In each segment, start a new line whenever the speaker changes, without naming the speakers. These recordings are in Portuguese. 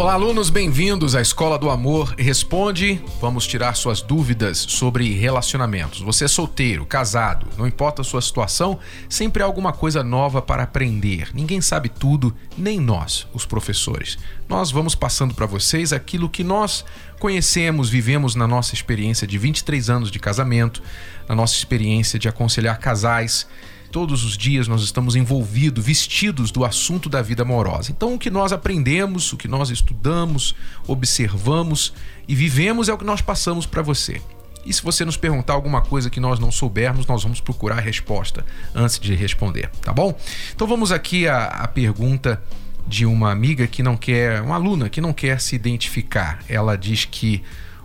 Olá, alunos, bem-vindos à Escola do Amor Responde. Vamos tirar suas dúvidas sobre relacionamentos. Você é solteiro, casado, não importa a sua situação, sempre há alguma coisa nova para aprender. Ninguém sabe tudo, nem nós, os professores. Nós vamos passando para vocês aquilo que nós conhecemos, vivemos na nossa experiência de 23 anos de casamento, na nossa experiência de aconselhar casais Todos os dias nós estamos envolvidos, vestidos do assunto da vida amorosa. Então, o que nós aprendemos, o que nós estudamos, observamos e vivemos é o que nós passamos para você. E se você nos perguntar alguma coisa que nós não soubermos, nós vamos procurar a resposta antes de responder, tá bom? Então vamos aqui à, à pergunta de uma amiga que não quer, uma aluna que não quer se identificar. Ela diz que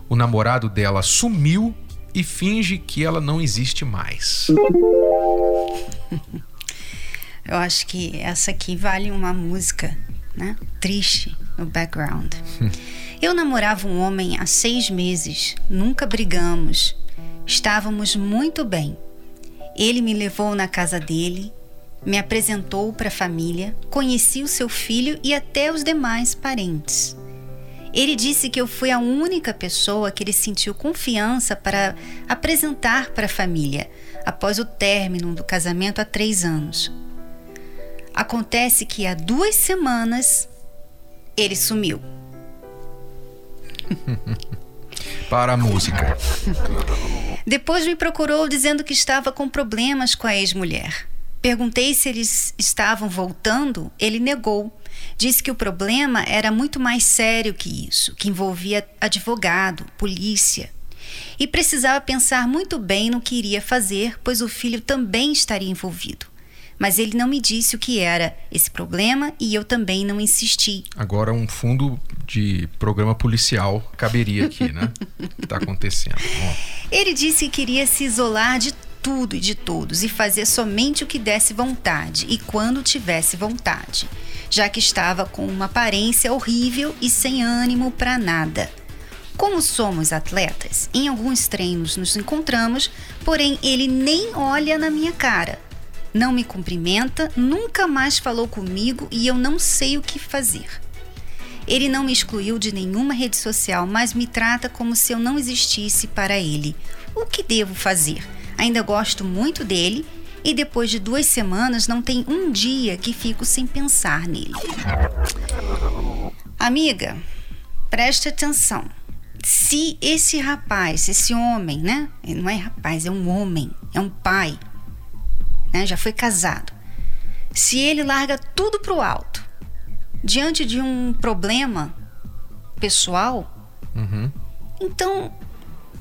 o namorado dela sumiu e finge que ela não existe mais.
Eu acho que essa aqui vale uma música, né? Triste no background. Eu namorava um homem há seis meses, nunca brigamos, estávamos muito bem. Ele me levou na casa dele, me apresentou para a família, conheci o seu filho e até os demais parentes. Ele disse que eu fui a única pessoa que ele sentiu confiança para apresentar para a família após o término do casamento há três anos. Acontece que há duas semanas ele sumiu.
para a música.
Depois me procurou dizendo que estava com problemas com a ex-mulher. Perguntei se eles estavam voltando, ele negou. Disse que o problema era muito mais sério que isso, que envolvia advogado, polícia. E precisava pensar muito bem no que iria fazer, pois o filho também estaria envolvido. Mas ele não me disse o que era esse problema e eu também não insisti.
Agora, um fundo de programa policial caberia aqui, né? o que está acontecendo?
Ele disse que queria se isolar de tudo e de todos e fazer somente o que desse vontade e quando tivesse vontade, já que estava com uma aparência horrível e sem ânimo para nada. Como somos atletas, em alguns treinos nos encontramos, porém ele nem olha na minha cara. Não me cumprimenta, nunca mais falou comigo e eu não sei o que fazer. Ele não me excluiu de nenhuma rede social, mas me trata como se eu não existisse para ele. O que devo fazer? Ainda gosto muito dele e depois de duas semanas não tem um dia que fico sem pensar nele. Amiga, preste atenção. Se esse rapaz, esse homem, né? Ele não é rapaz, é um homem, é um pai, né? Já foi casado. Se ele larga tudo pro alto diante de um problema pessoal, uhum. então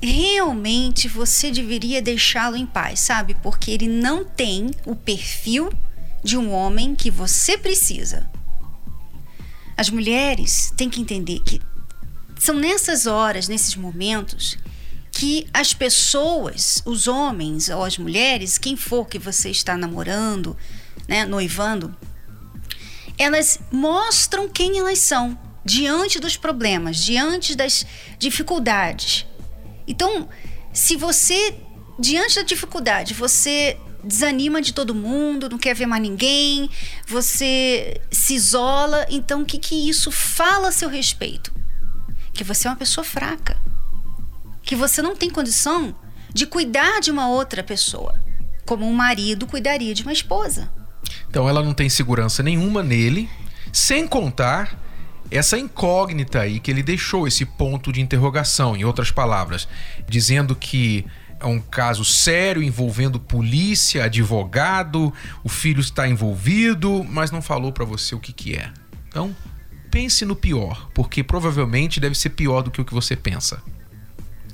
realmente você deveria deixá-lo em paz, sabe? Porque ele não tem o perfil de um homem que você precisa. As mulheres têm que entender que são nessas horas, nesses momentos, que as pessoas, os homens ou as mulheres, quem for que você está namorando, né, noivando, elas mostram quem elas são diante dos problemas, diante das dificuldades. Então, se você, diante da dificuldade, você desanima de todo mundo, não quer ver mais ninguém, você se isola, então o que, que isso fala a seu respeito? Que você é uma pessoa fraca. Que você não tem condição de cuidar de uma outra pessoa, como um marido cuidaria de uma esposa.
Então ela não tem segurança nenhuma nele, sem contar essa incógnita aí que ele deixou, esse ponto de interrogação, em outras palavras, dizendo que é um caso sério envolvendo polícia, advogado, o filho está envolvido, mas não falou para você o que, que é. Então, pense no pior, porque provavelmente deve ser pior do que o que você pensa.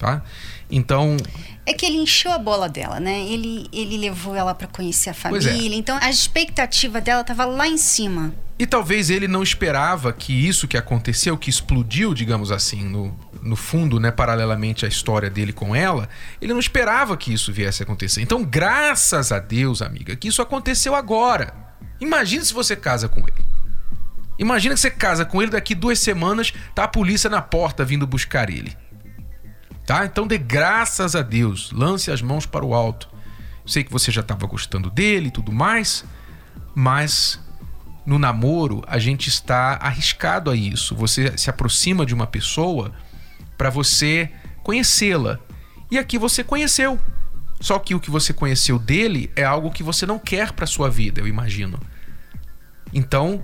Tá? Então.
É que ele encheu a bola dela, né? Ele, ele levou ela para conhecer a é. família. É. Então a expectativa dela estava lá em cima.
E talvez ele não esperava que isso que aconteceu, que explodiu, digamos assim, no, no fundo, né, paralelamente à história dele com ela, ele não esperava que isso viesse a acontecer. Então, graças a Deus, amiga, que isso aconteceu agora. Imagine se você casa com ele. Imagina que você casa com ele daqui duas semanas, tá a polícia na porta vindo buscar ele. Tá? Então dê graças a Deus, lance as mãos para o alto. Sei que você já estava gostando dele e tudo mais, mas no namoro a gente está arriscado a isso. Você se aproxima de uma pessoa para você conhecê-la. E aqui você conheceu. Só que o que você conheceu dele é algo que você não quer para sua vida, eu imagino. Então,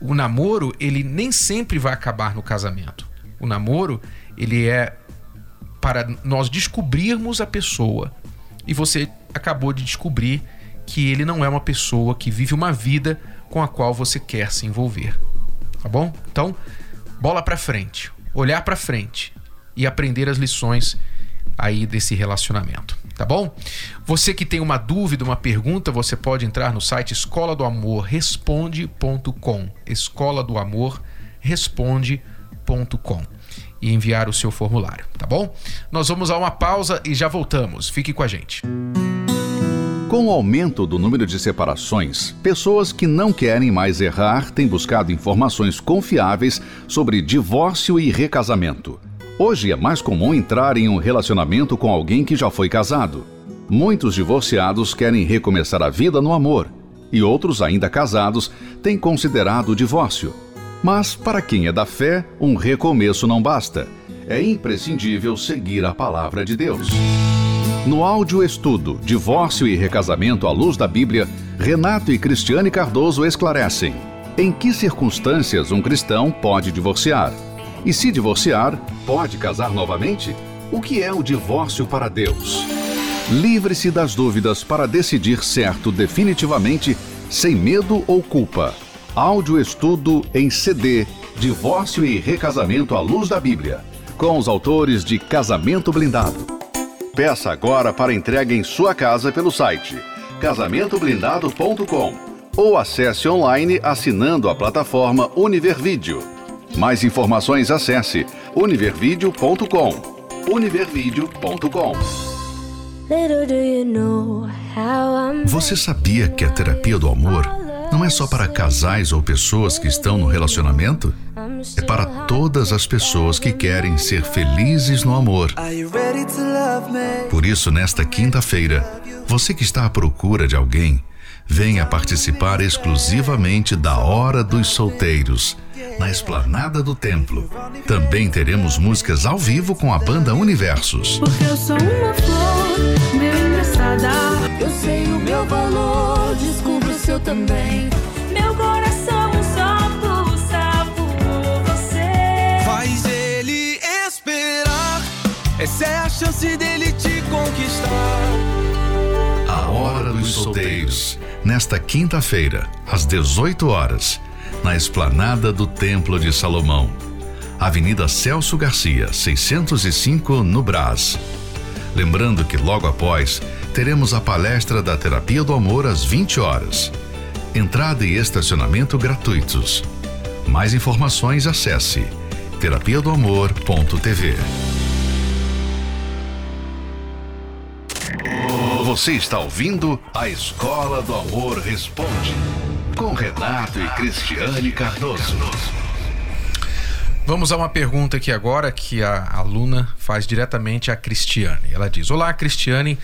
o namoro, ele nem sempre vai acabar no casamento. O namoro, ele é para nós descobrirmos a pessoa. E você acabou de descobrir que ele não é uma pessoa que vive uma vida com a qual você quer se envolver. Tá bom? Então, bola para frente, olhar para frente e aprender as lições aí desse relacionamento, tá bom? Você que tem uma dúvida, uma pergunta, você pode entrar no site escola do amor responde.com, escola do amor responde.com e enviar o seu formulário, tá bom? Nós vamos a uma pausa e já voltamos. Fique com a gente.
Com o aumento do número de separações, pessoas que não querem mais errar têm buscado informações confiáveis sobre divórcio e recasamento. Hoje é mais comum entrar em um relacionamento com alguém que já foi casado. Muitos divorciados querem recomeçar a vida no amor, e outros ainda casados têm considerado o divórcio. Mas para quem é da fé, um recomeço não basta. É imprescindível seguir a palavra de Deus. No áudio estudo Divórcio e Recasamento à Luz da Bíblia, Renato e Cristiane Cardoso esclarecem em que circunstâncias um cristão pode divorciar e se divorciar, pode casar novamente? O que é o divórcio para Deus? Livre-se das dúvidas para decidir certo definitivamente, sem medo ou culpa. Áudio estudo em CD Divórcio e Recasamento à Luz da Bíblia, com os autores de Casamento Blindado. Peça agora para entrega em sua casa pelo site casamentoblindado.com ou acesse online assinando a plataforma Univervídeo. Mais informações acesse univervideo.com. univervideo.com.
Você sabia que a terapia do amor não é só para casais ou pessoas que estão no relacionamento? É para todas as pessoas que querem ser felizes no amor. Por isso, nesta quinta-feira, você que está à procura de alguém, venha participar exclusivamente da Hora dos Solteiros na esplanada do templo. Também teremos músicas ao vivo com a banda Universos.
Porque eu sou uma flor, meu engraçada. Eu sei o meu valor, seu também. Meu coração só pulsa por você.
Faz ele esperar, essa é a chance dele te conquistar.
A Hora dos Solteiros, nesta quinta-feira, às 18 horas na esplanada do Templo de Salomão. Avenida Celso Garcia, 605, no Brás. Lembrando que logo após teremos a palestra da Terapia do Amor às 20 horas. Entrada e estacionamento gratuitos. Mais informações acesse terapia do amor.tv. Você está ouvindo a Escola do Amor Responde com Renato e Cristiane Cardoso.
Vamos a uma pergunta aqui agora que a aluna faz diretamente a Cristiane. Ela diz: Olá, Cristiane,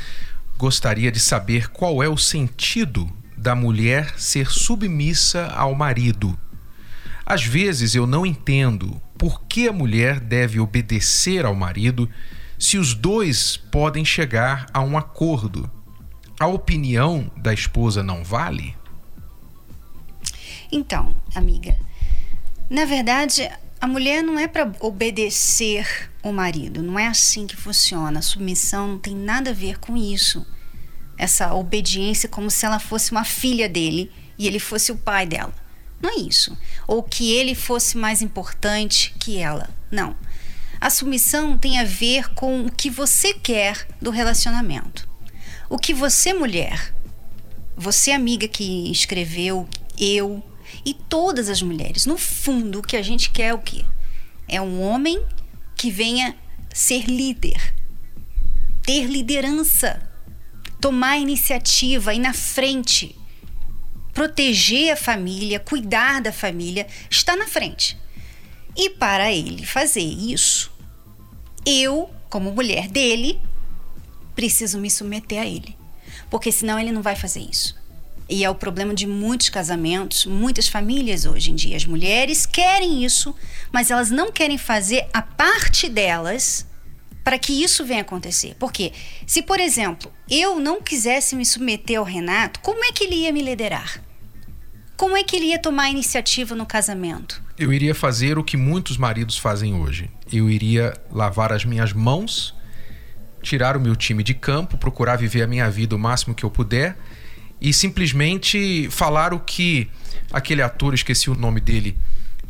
gostaria de saber qual é o sentido da mulher ser submissa ao marido. Às vezes eu não entendo por que a mulher deve obedecer ao marido se os dois podem chegar a um acordo. A opinião da esposa não vale?
Então, amiga, na verdade, a mulher não é para obedecer o marido, não é assim que funciona. A submissão não tem nada a ver com isso. Essa obediência como se ela fosse uma filha dele e ele fosse o pai dela. Não é isso. Ou que ele fosse mais importante que ela. Não. A submissão tem a ver com o que você quer do relacionamento. O que você, mulher, você, amiga que escreveu, eu, e todas as mulheres. No fundo, o que a gente quer é o quê? É um homem que venha ser líder, ter liderança, tomar iniciativa, ir na frente, proteger a família, cuidar da família, está na frente. E para ele fazer isso, eu, como mulher dele, preciso me submeter a ele. Porque senão ele não vai fazer isso. E é o problema de muitos casamentos, muitas famílias hoje em dia. As mulheres querem isso, mas elas não querem fazer a parte delas para que isso venha acontecer. Porque se, por exemplo, eu não quisesse me submeter ao Renato, como é que ele ia me liderar? Como é que ele ia tomar a iniciativa no casamento?
Eu iria fazer o que muitos maridos fazem hoje. Eu iria lavar as minhas mãos, tirar o meu time de campo, procurar viver a minha vida o máximo que eu puder e simplesmente falar o que aquele ator, esqueci o nome dele.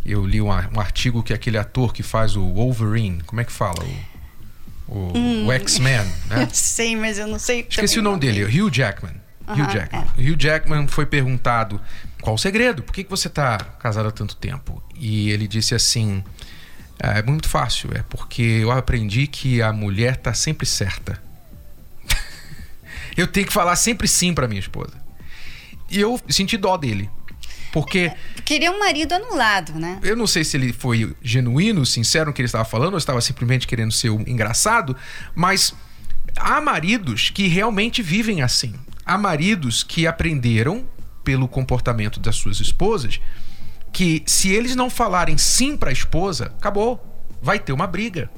Eu li um, um artigo que aquele ator que faz o Wolverine, como é que fala? O, o,
Hum.
o X-Men, né?
sei, mas eu não sei.
Esqueci o nome dele, Hugh Jackman.
Aham,
Hugh Jackman.
é.
Hugh Jackman foi perguntado qual o segredo, por que, que você está casado há tanto tempo? E ele disse assim: "Ah, é muito fácil, é porque eu aprendi que a mulher tá sempre certa. Eu tenho que falar sempre sim para minha esposa. E eu senti dó dele. Porque
Queria um marido anulado, né?
eu não sei se ele foi genuíno, sincero no que ele estava falando, ou estava simplesmente querendo ser um engraçado, mas há maridos que realmente vivem assim. Há maridos que aprenderam pelo comportamento das suas esposas que se eles não falarem sim para a esposa, acabou, vai ter uma briga.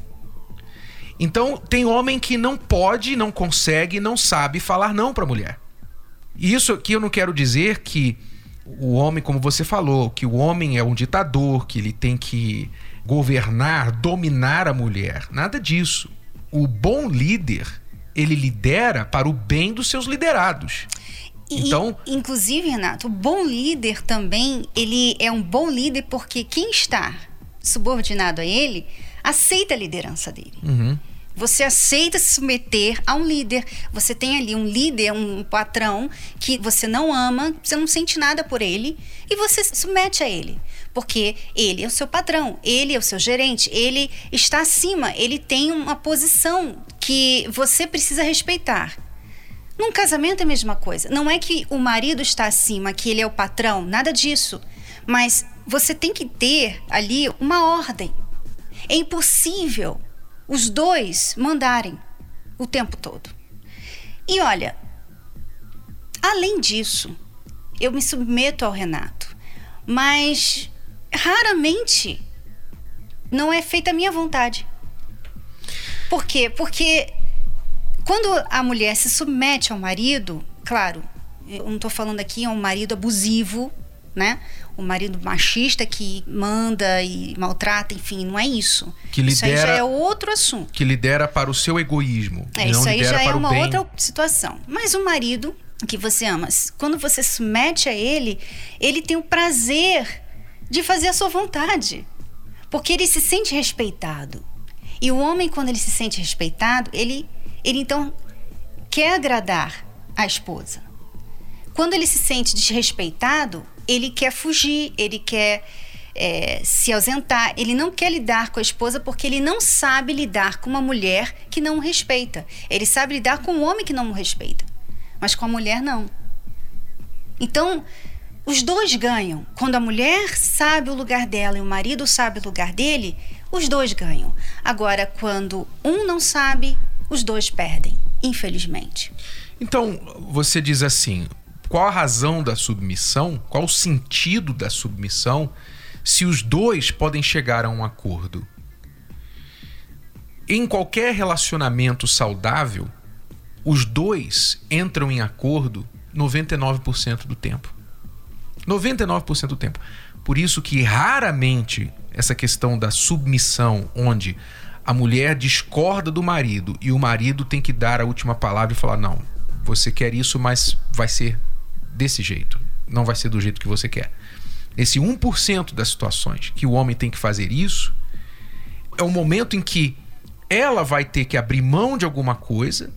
Então, tem homem que não pode, não consegue, não sabe falar não para a mulher. E isso aqui eu não quero dizer que o homem, como você falou, que o homem é um ditador, que ele tem que governar, dominar a mulher. Nada disso. O bom líder, ele lidera para o bem dos seus liderados.
E,
Então-
e, inclusive, Renato, o bom líder também, ele é um bom líder porque quem está subordinado a ele aceita a liderança dele.
Uhum.
Você aceita se submeter a um líder. Você tem ali um líder, um patrão que você não ama, você não sente nada por ele e você se submete a ele. Porque ele é o seu patrão, ele é o seu gerente, ele está acima, ele tem uma posição que você precisa respeitar. Num casamento é a mesma coisa. Não é que o marido está acima, que ele é o patrão, nada disso. Mas você tem que ter ali uma ordem. É impossível os dois mandarem o tempo todo. E olha, além disso, eu me submeto ao Renato, mas raramente não é feita a minha vontade. Por quê? Porque quando a mulher se submete ao marido, claro, eu não estou falando aqui é um marido abusivo, né? O marido machista que manda e maltrata, enfim, não é isso.
Que
Isso aí já
lidera-
é outro assunto.
Que lidera para o seu egoísmo.
É, isso aí
lidera
já é uma outra situação. Mas o marido que você ama, quando você se submete a ele, ele tem o prazer de fazer a sua vontade. Porque ele se sente respeitado. E o homem, quando ele se sente respeitado, ele, ele então quer agradar a esposa. Quando ele se sente desrespeitado, ele quer fugir, ele quer é, se ausentar, ele não quer lidar com a esposa porque ele não sabe lidar com uma mulher que não o respeita. Ele sabe lidar com um homem que não o respeita, mas com a mulher não. Então, os dois ganham. Quando a mulher sabe o lugar dela e o marido sabe o lugar dele, os dois ganham. Agora, quando um não sabe, os dois perdem, infelizmente.
Então, você diz assim: qual a razão da submissão? Qual o sentido da submissão se os dois podem chegar a um acordo? Em qualquer relacionamento saudável, os dois entram em acordo 99% do tempo. 99% do tempo. Por isso que raramente essa questão da submissão, onde a mulher discorda do marido e o marido tem que dar a última palavra e falar: não, você quer isso, mas vai ser desse jeito. Não vai ser do jeito que você quer. Esse 1% das situações que o homem tem que fazer isso é o momento em que ela vai ter que abrir mão de alguma coisa,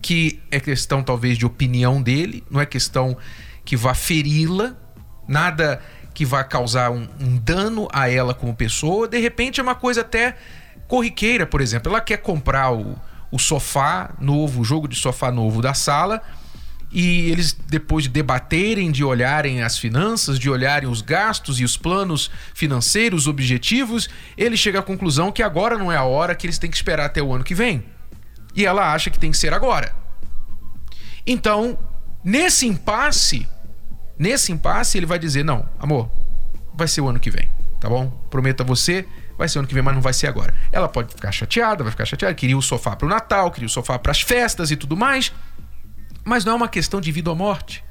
que é questão talvez de opinião dele, não é questão que vá feri-la, nada que vá causar um, um dano a ela como pessoa. De repente é uma coisa até corriqueira, por exemplo. Ela quer comprar o, o sofá novo, o jogo de sofá novo da sala, e eles, depois de debaterem, de olharem as finanças, de olharem os gastos e os planos financeiros, objetivos, ele chega à conclusão que agora não é a hora, que eles têm que esperar até o ano que vem. E ela acha que tem que ser agora. Então, nesse impasse, nesse impasse, ele vai dizer: Não, amor, vai ser o ano que vem, tá bom? Prometo a você, vai ser o ano que vem, mas não vai ser agora. Ela pode ficar chateada, vai ficar chateada, queria o sofá para o Natal, queria o sofá para as festas e tudo mais. Mas não é uma questão de vida ou morte.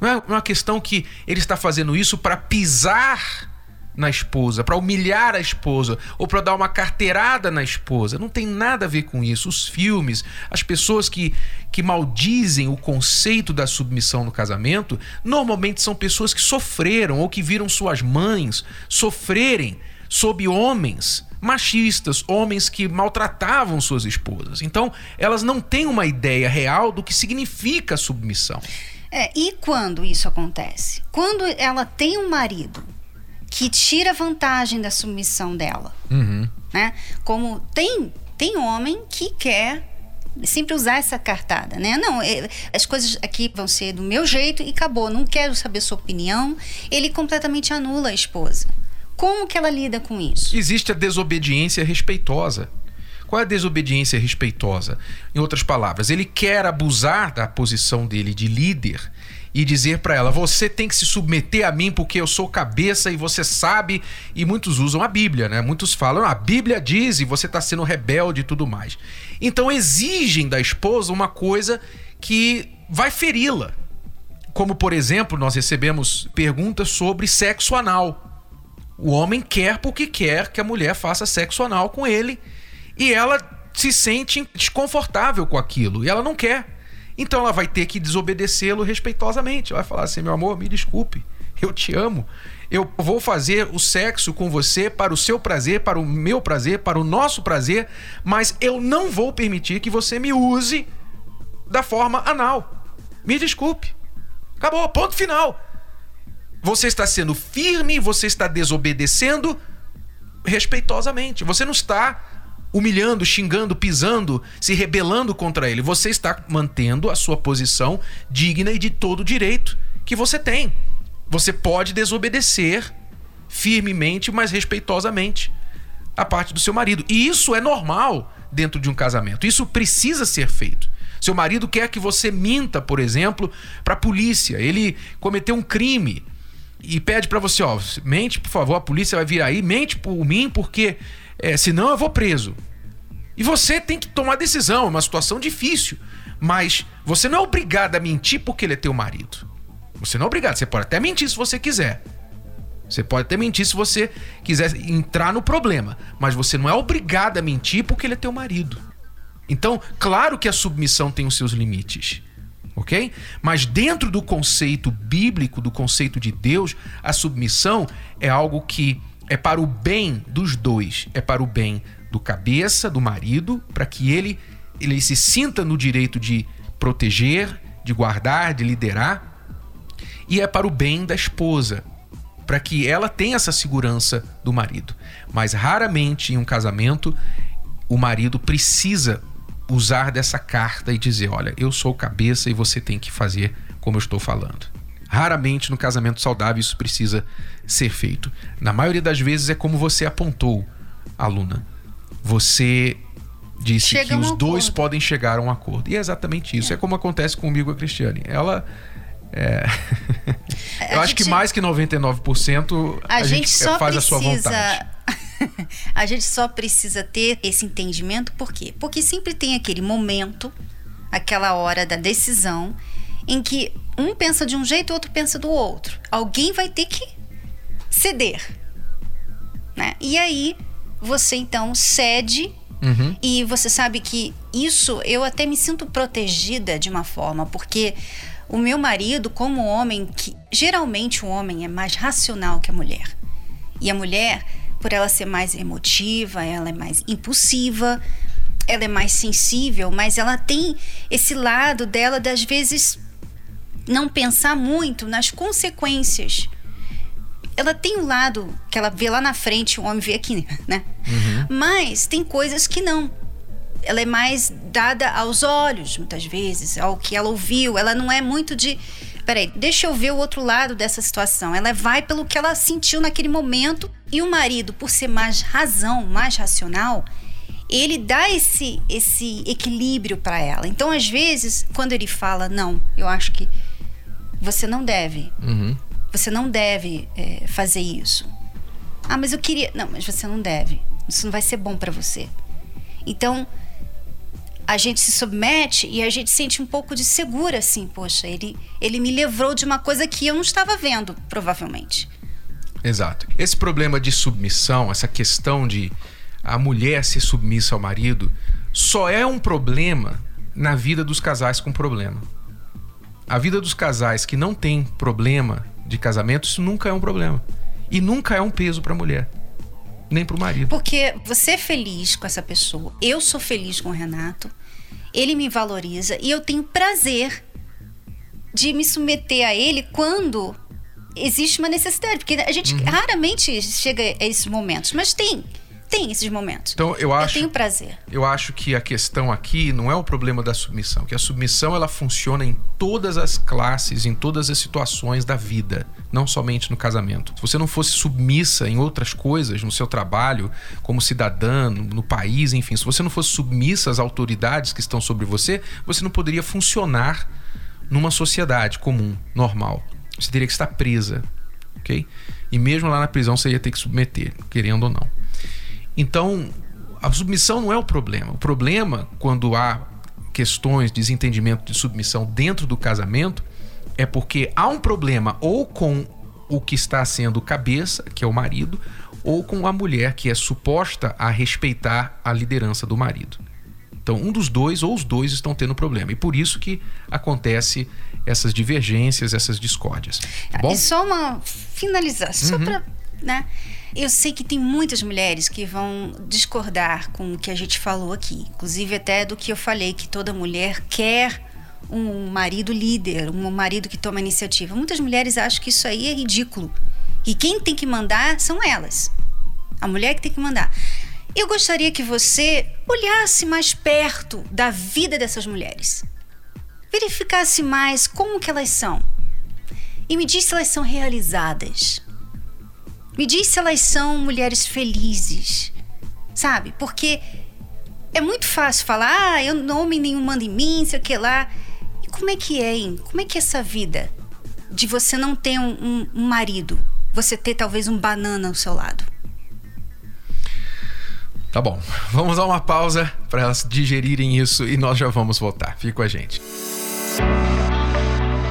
Não é uma questão que ele está fazendo isso para pisar na esposa, para humilhar a esposa ou para dar uma carteirada na esposa. Não tem nada a ver com isso. Os filmes, as pessoas que, que maldizem o conceito da submissão no casamento, normalmente são pessoas que sofreram ou que viram suas mães sofrerem sob homens machistas, homens que maltratavam suas esposas. Então, elas não têm uma ideia real do que significa submissão.
É, e quando isso acontece? Quando ela tem um marido que tira vantagem da submissão dela,
uhum.
né? Como tem tem homem que quer sempre usar essa cartada, né? Não, é, as coisas aqui vão ser do meu jeito e acabou. Não quero saber sua opinião. Ele completamente anula a esposa. Como que ela lida com isso?
Existe a desobediência respeitosa. Qual é a desobediência respeitosa? Em outras palavras, ele quer abusar da posição dele de líder e dizer para ela: você tem que se submeter a mim porque eu sou cabeça e você sabe. E muitos usam a Bíblia, né? Muitos falam: a Bíblia diz e você está sendo rebelde e tudo mais. Então exigem da esposa uma coisa que vai feri-la. Como, por exemplo, nós recebemos perguntas sobre sexo anal. O homem quer porque quer que a mulher faça sexo anal com ele e ela se sente desconfortável com aquilo e ela não quer. Então ela vai ter que desobedecê-lo respeitosamente. Ela vai falar assim: meu amor, me desculpe, eu te amo. Eu vou fazer o sexo com você para o seu prazer, para o meu prazer, para o nosso prazer, mas eu não vou permitir que você me use da forma anal. Me desculpe. Acabou, ponto final. Você está sendo firme, você está desobedecendo respeitosamente. Você não está humilhando, xingando, pisando, se rebelando contra ele. Você está mantendo a sua posição digna e de todo direito que você tem. Você pode desobedecer firmemente, mas respeitosamente a parte do seu marido. E isso é normal dentro de um casamento. Isso precisa ser feito. Seu marido quer que você minta, por exemplo, para a polícia. Ele cometeu um crime e pede para você, ó, mente, por favor, a polícia vai vir aí, mente por mim, porque é, senão eu vou preso. E você tem que tomar decisão, é uma situação difícil. Mas você não é obrigado a mentir porque ele é teu marido. Você não é obrigado, você pode até mentir se você quiser. Você pode até mentir se você quiser entrar no problema, mas você não é obrigado a mentir porque ele é teu marido. Então, claro que a submissão tem os seus limites ok? Mas dentro do conceito bíblico, do conceito de Deus, a submissão é algo que é para o bem dos dois, é para o bem do cabeça, do marido, para que ele ele se sinta no direito de proteger, de guardar, de liderar, e é para o bem da esposa, para que ela tenha essa segurança do marido. Mas raramente em um casamento o marido precisa usar dessa carta e dizer: olha, eu sou cabeça e você tem que fazer como eu estou falando. Raramente no casamento saudável isso precisa ser feito. Na maioria das vezes é como você apontou, aluna. Você disse Chega que um os acordo. dois podem chegar a um acordo. E é exatamente isso. É, é como acontece comigo e a Cristiane. Ela. É... eu a acho gente... que mais que 99% a, a gente, gente faz
precisa...
a sua vontade.
a gente só precisa ter esse entendimento, por quê? Porque sempre tem aquele momento, aquela hora da decisão, em que um pensa de um jeito e o outro pensa do outro. Alguém vai ter que ceder. Né? E aí você então cede
uhum.
e você sabe que isso eu até me sinto protegida de uma forma, porque o meu marido, como homem, que geralmente o homem é mais racional que a mulher. E a mulher, por ela ser mais emotiva, ela é mais impulsiva, ela é mais sensível, mas ela tem esse lado dela das vezes não pensar muito nas consequências. Ela tem um lado que ela vê lá na frente, o homem vê aqui, né?
Uhum.
Mas tem coisas que não. ela é mais dada aos olhos, muitas vezes, ao que ela ouviu. Ela não é muito de. Peraí, deixa eu ver o outro lado dessa situação. Ela vai pelo que ela sentiu naquele momento. E o marido, por ser mais razão, mais racional, ele dá esse, esse equilíbrio para ela. Então, às vezes, quando ele fala, não, eu acho que você não deve.
Uhum.
Você não deve é, fazer isso. Ah, mas eu queria. Não, mas você não deve. Isso não vai ser bom para você. Então, a gente se submete e a gente sente um pouco de segura, assim, poxa, ele, ele me livrou de uma coisa que eu não estava vendo, provavelmente.
Exato. Esse problema de submissão, essa questão de a mulher ser submissa ao marido, só é um problema na vida dos casais com problema. A vida dos casais que não tem problema de casamento, isso nunca é um problema. E nunca é um peso para a mulher, nem para o marido.
Porque você é feliz com essa pessoa, eu sou feliz com o Renato, ele me valoriza e eu tenho prazer de me submeter a ele quando existe uma necessidade. Porque a gente raramente chega a esses momentos, mas tem. Tem esses momentos.
Então eu acho,
Eu tenho prazer.
eu acho que a questão aqui não é o problema da submissão, que a submissão ela funciona em todas as classes, em todas as situações da vida, não somente no casamento. Se você não fosse submissa em outras coisas, no seu trabalho, como cidadã, no, no país, enfim, se você não fosse submissa às autoridades que estão sobre você, você não poderia funcionar numa sociedade comum, normal. Você teria que estar presa, ok? E mesmo lá na prisão você ia ter que submeter, querendo ou não. Então, a submissão não é o problema. O problema, quando há questões, desentendimento de submissão dentro do casamento, é porque há um problema ou com o que está sendo cabeça, que é o marido, ou com a mulher que é suposta a respeitar a liderança do marido. Então, um dos dois ou os dois estão tendo problema. E por isso que acontece essas divergências, essas discórdias. Tá bom?
E só uma finalização, só pra, né? Eu sei que tem muitas mulheres que vão discordar com o que a gente falou aqui, inclusive até do que eu falei que toda mulher quer um marido líder, um marido que toma iniciativa. Muitas mulheres acham que isso aí é ridículo. E quem tem que mandar são elas. A mulher que tem que mandar. Eu gostaria que você olhasse mais perto da vida dessas mulheres. Verificasse mais como que elas são. E me diz se elas são realizadas. Me diz se elas são mulheres felizes. Sabe? Porque é muito fácil falar, ah, eu não homem nenhum manda em mim, sei o que lá. E como é que é, hein? Como é que é essa vida? De você não ter um, um- um marido, você ter talvez um banana ao seu lado.
Tá bom. Vamos dar uma pausa para elas digerirem isso e nós já vamos voltar. Fica com a gente.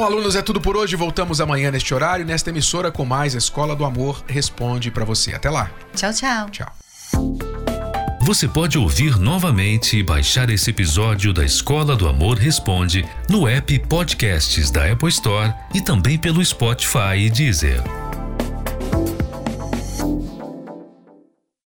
Bom, alunos, é tudo por hoje. Voltamos amanhã neste horário, nesta emissora com mais Escola do Amor responde para você. Até lá.
Tchau, tchau.
Tchau.
Você pode ouvir novamente e baixar esse episódio da Escola do Amor Responde no app Podcasts da Apple Store e também pelo Spotify e Deezer.